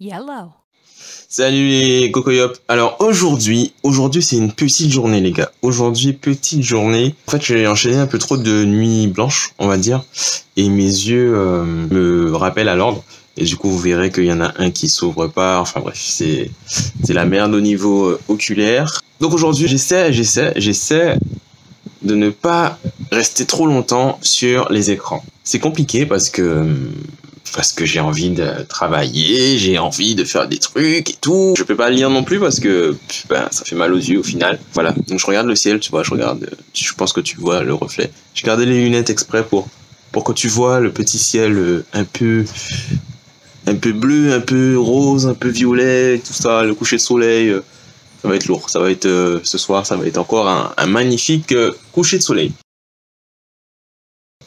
Yellow. Salut les cocoyop. Alors aujourd'hui, aujourd'hui c'est une petite journée les gars. Aujourd'hui petite journée. En fait j'ai enchaîné un peu trop de nuits blanches, on va dire, et mes yeux euh, me rappellent à l'ordre. Et du coup vous verrez qu'il y en a un qui s'ouvre pas. Enfin bref, c'est la merde au niveau euh, oculaire. Donc aujourd'hui j'essaie, j'essaie, j'essaie de ne pas rester trop longtemps sur les écrans. C'est compliqué parce que parce que j'ai envie de travailler, j'ai envie de faire des trucs et tout. Je peux pas lire non plus parce que ben, ça fait mal aux yeux au final. Voilà, donc je regarde le ciel, tu vois, je regarde, je pense que tu vois le reflet. J'ai gardé les lunettes exprès pour pour que tu vois le petit ciel euh, un peu un peu bleu, un peu rose, un peu violet, tout ça, le coucher de soleil. Euh, ça va être lourd, ça va être euh, ce soir, ça va être encore un magnifique coucher de soleil.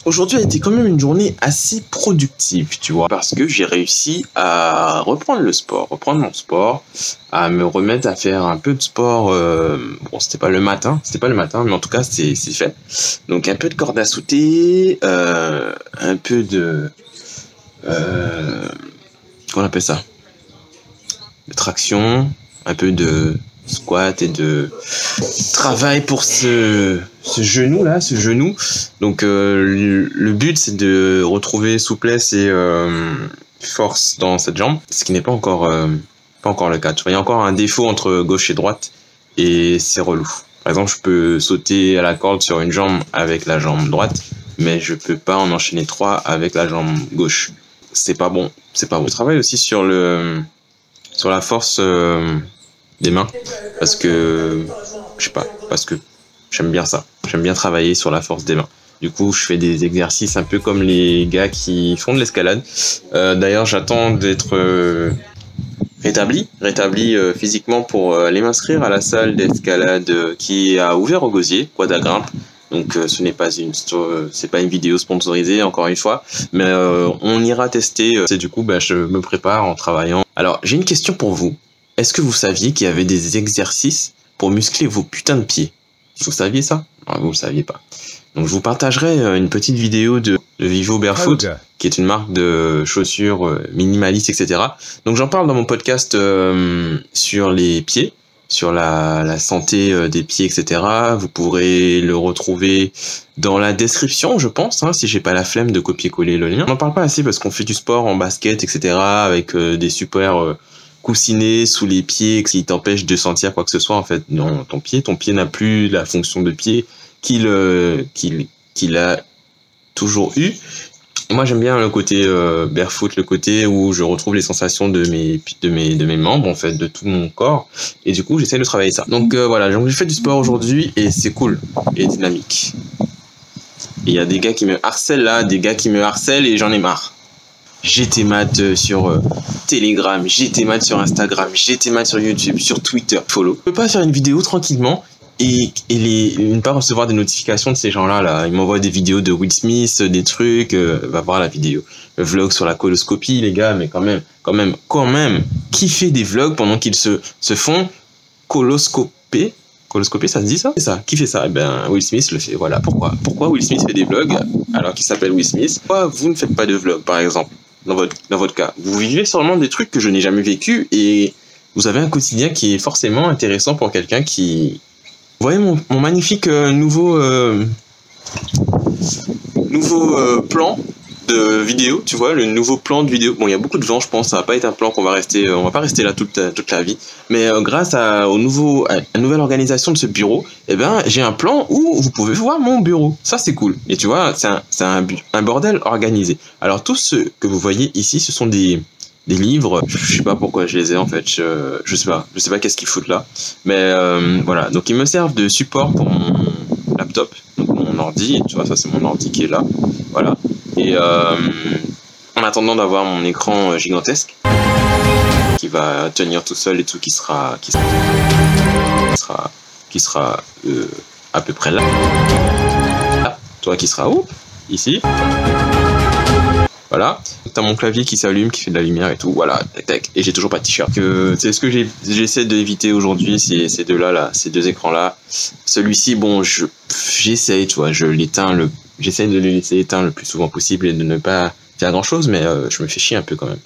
Aujourd'hui a été quand même une journée assez productive, tu vois, parce que j'ai réussi à reprendre le sport, reprendre mon sport, à me remettre à faire un peu de sport. Euh, bon, c'était pas le matin, c'était pas le matin, mais en tout cas, c'est fait. Donc un peu de corde à sauter, euh, un peu de, euh, qu'on appelle ça, de traction, un peu de squat et de travail pour ce, ce genou là, ce genou. Donc euh, le, but c'est de retrouver souplesse et euh, force dans cette jambe, ce qui n'est pas encore euh, pas encore le cas. Il y a encore un défaut entre gauche et droite et c'est relou. Par exemple, je peux sauter à la corde sur une jambe avec la jambe droite, mais je peux pas en enchaîner trois avec la jambe gauche. C'est pas bon, c'est pas bon. Je aussi sur le sur la force des mains parce que je sais pas parce que j'aime bien ça j'aime bien travailler sur la force des mains du coup je fais des exercices un peu comme les gars qui font de l'escalade euh, d'ailleurs j'attends d'être euh, rétabli rétabli euh, physiquement pour aller m'inscrire à la salle d'escalade qui a ouvert au Gosier Quad Grimpe donc ce n'est pas une c'est pas une vidéo sponsorisée encore une fois, mais on ira tester. C'est du coup bah, je me prépare en travaillant. Alors j'ai une question pour vous. Est-ce que vous saviez qu'il y avait des exercices pour muscler vos putains de pieds? Vous saviez ça? Non, vous le saviez pas. Donc je vous partagerai euh, une petite vidéo de, Vivo Barefoot, qui est une marque de chaussures euh, minimalistes, etc. Donc j'en parle dans mon podcast euh, sur les pieds, sur la, santé des pieds, etc. Vous pourrez le retrouver dans la description, je pense, hein, si j'ai pas la flemme de copier-coller le lien. On n'en parle pas assez parce qu'on fait du sport en basket, etc. avec des super coussiné sous les pieds qui t'empêche de sentir quoi que ce soit en fait dans ton pied. Ton pied n'a plus la fonction de pied qu'il euh, a toujours eu. Moi j'aime bien le côté euh, barefoot, le côté où je retrouve les sensations de mes de mes de mes membres en fait, de tout mon corps. Et du coup j'essaie de travailler ça. Donc euh, voilà, j'ai fait du sport aujourd'hui et c'est cool et dynamique. Il y a des gars qui me harcèlent là, des gars qui me harcèlent et j'en ai marre. J'étais mat sur Telegram, j'étais mal sur Instagram, j'étais mal sur YouTube, sur Twitter, follow. Je peux pas faire une vidéo tranquillement et, et les, ne pas recevoir des notifications de ces gens-là. Là. Ils m'envoient des vidéos de Will Smith, des trucs, euh, va voir la vidéo. Vlog sur la coloscopie, les gars, mais quand même, quand même, quand même, qui fait des vlogs pendant qu'ils se, font coloscoper? Coloscoper, ça se dit ça? C'est ça. Qui fait ça? Eh ben, Will Smith le fait. Voilà. Pourquoi? Pourquoi Will Smith fait des vlogs alors qu'il s'appelle Will Smith? Pourquoi vous ne faites pas de vlog, par exemple? Dans votre, cas. Vous vivez sûrement des trucs que je n'ai jamais vécu et vous avez un quotidien qui est forcément intéressant pour quelqu'un qui... Vous voyez mon, mon magnifique euh, nouveau, euh, nouveau euh, plan vidéo, tu vois, le nouveau plan de vidéo. Bon, il y a beaucoup de vent, je pense, ça va pas être un plan qu'on va rester, on va pas rester là toute, toute la vie. Mais grâce à, au nouveau, à la nouvelle organisation de ce bureau, eh ben, j'ai un plan où vous pouvez voir mon bureau. Ça, c'est cool. Et tu vois, c'est un, un, un, bordel organisé. Alors, tout ce que vous voyez ici, ce sont des, des livres. Je sais pas pourquoi je les ai, en fait. Je, je sais pas. Je sais pas qu'est-ce qu'ils foutent là. Mais euh, voilà. Donc, ils me servent de support pour mon laptop. Donc, mon ordi. Tu vois, ça, c'est mon ordi qui est là. Voilà. Et euh, en attendant d'avoir mon écran gigantesque qui va tenir tout seul et tout, qui sera, qui sera, qui sera euh, à peu près là. là. Toi qui sera où? Ici. Voilà. T'as mon clavier qui s'allume, qui fait de la lumière et tout. Voilà. Tac, Et j'ai toujours pas de t-shirt. C'est ce que j'essaie d'éviter aujourd'hui, ces deux-là, là, ces deux écrans-là. Celui-ci, bon, je j'essaie, tu vois, je l'éteins le, j'essaie de le laisser éteindre le plus souvent possible et de ne pas faire grand-chose, mais euh, je me fais chier un peu quand même.